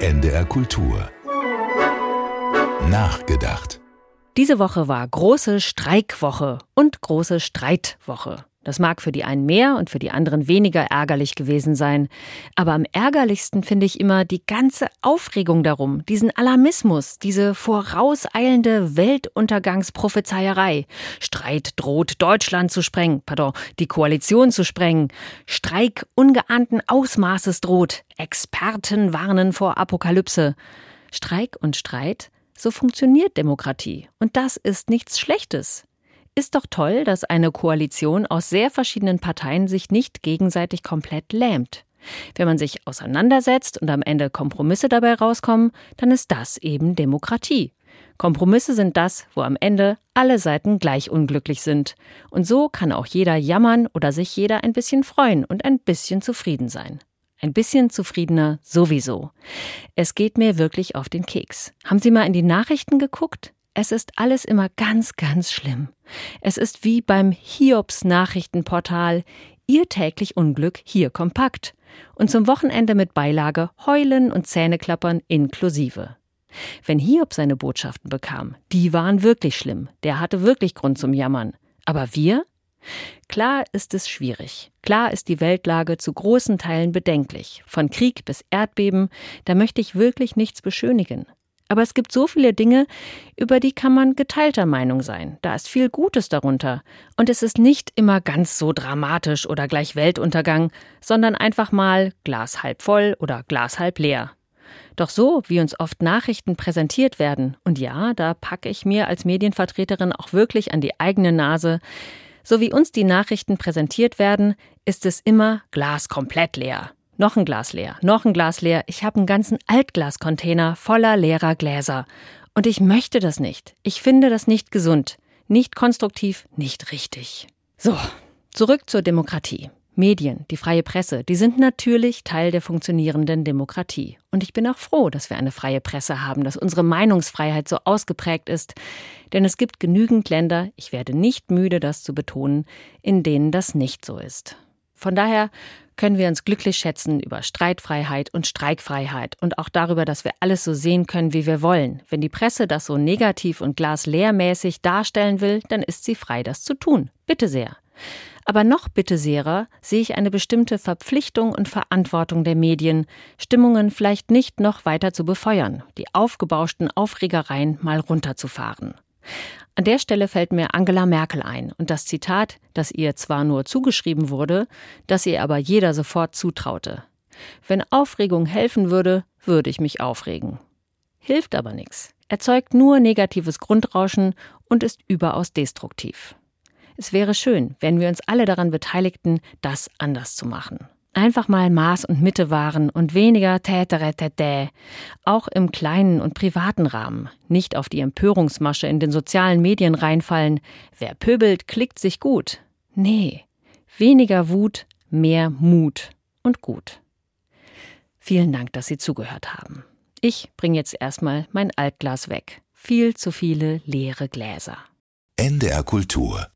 NDR Kultur. Nachgedacht. Diese Woche war große Streikwoche und große Streitwoche. Das mag für die einen mehr und für die anderen weniger ärgerlich gewesen sein. Aber am ärgerlichsten finde ich immer die ganze Aufregung darum, diesen Alarmismus, diese vorauseilende Weltuntergangsprophezeierei. Streit droht Deutschland zu sprengen, pardon, die Koalition zu sprengen. Streik ungeahnten Ausmaßes droht. Experten warnen vor Apokalypse. Streik und Streit, so funktioniert Demokratie. Und das ist nichts Schlechtes. Ist doch toll, dass eine Koalition aus sehr verschiedenen Parteien sich nicht gegenseitig komplett lähmt. Wenn man sich auseinandersetzt und am Ende Kompromisse dabei rauskommen, dann ist das eben Demokratie. Kompromisse sind das, wo am Ende alle Seiten gleich unglücklich sind. Und so kann auch jeder jammern oder sich jeder ein bisschen freuen und ein bisschen zufrieden sein. Ein bisschen zufriedener sowieso. Es geht mir wirklich auf den Keks. Haben Sie mal in die Nachrichten geguckt? Es ist alles immer ganz, ganz schlimm. Es ist wie beim Hiobs Nachrichtenportal Ihr täglich Unglück hier kompakt. Und zum Wochenende mit Beilage Heulen und Zähneklappern inklusive. Wenn Hiob seine Botschaften bekam, die waren wirklich schlimm. Der hatte wirklich Grund zum Jammern. Aber wir? Klar ist es schwierig. Klar ist die Weltlage zu großen Teilen bedenklich. Von Krieg bis Erdbeben, da möchte ich wirklich nichts beschönigen. Aber es gibt so viele Dinge, über die kann man geteilter Meinung sein. Da ist viel Gutes darunter. Und es ist nicht immer ganz so dramatisch oder gleich Weltuntergang, sondern einfach mal Glas halb voll oder Glas halb leer. Doch so, wie uns oft Nachrichten präsentiert werden, und ja, da packe ich mir als Medienvertreterin auch wirklich an die eigene Nase, so wie uns die Nachrichten präsentiert werden, ist es immer Glas komplett leer. Noch ein Glas leer, noch ein Glas leer. Ich habe einen ganzen Altglascontainer voller leerer Gläser. Und ich möchte das nicht. Ich finde das nicht gesund, nicht konstruktiv, nicht richtig. So, zurück zur Demokratie. Medien, die freie Presse, die sind natürlich Teil der funktionierenden Demokratie. Und ich bin auch froh, dass wir eine freie Presse haben, dass unsere Meinungsfreiheit so ausgeprägt ist. Denn es gibt genügend Länder, ich werde nicht müde, das zu betonen, in denen das nicht so ist. Von daher können wir uns glücklich schätzen über Streitfreiheit und Streikfreiheit und auch darüber, dass wir alles so sehen können, wie wir wollen. Wenn die Presse das so negativ und glasleermäßig darstellen will, dann ist sie frei, das zu tun. Bitte sehr. Aber noch bitteserer sehe ich eine bestimmte Verpflichtung und Verantwortung der Medien, Stimmungen vielleicht nicht noch weiter zu befeuern, die aufgebauschten Aufregereien mal runterzufahren. An der Stelle fällt mir Angela Merkel ein und das Zitat, das ihr zwar nur zugeschrieben wurde, das ihr aber jeder sofort zutraute. Wenn Aufregung helfen würde, würde ich mich aufregen. Hilft aber nichts, erzeugt nur negatives Grundrauschen und ist überaus destruktiv. Es wäre schön, wenn wir uns alle daran beteiligten, das anders zu machen einfach mal Maß und Mitte wahren und weniger täteretätä, auch im kleinen und privaten Rahmen, nicht auf die Empörungsmasche in den sozialen Medien reinfallen, wer pöbelt, klickt sich gut. Nee, weniger Wut, mehr Mut und gut. Vielen Dank, dass Sie zugehört haben. Ich bringe jetzt erstmal mein Altglas weg. Viel zu viele leere Gläser. NDR Kultur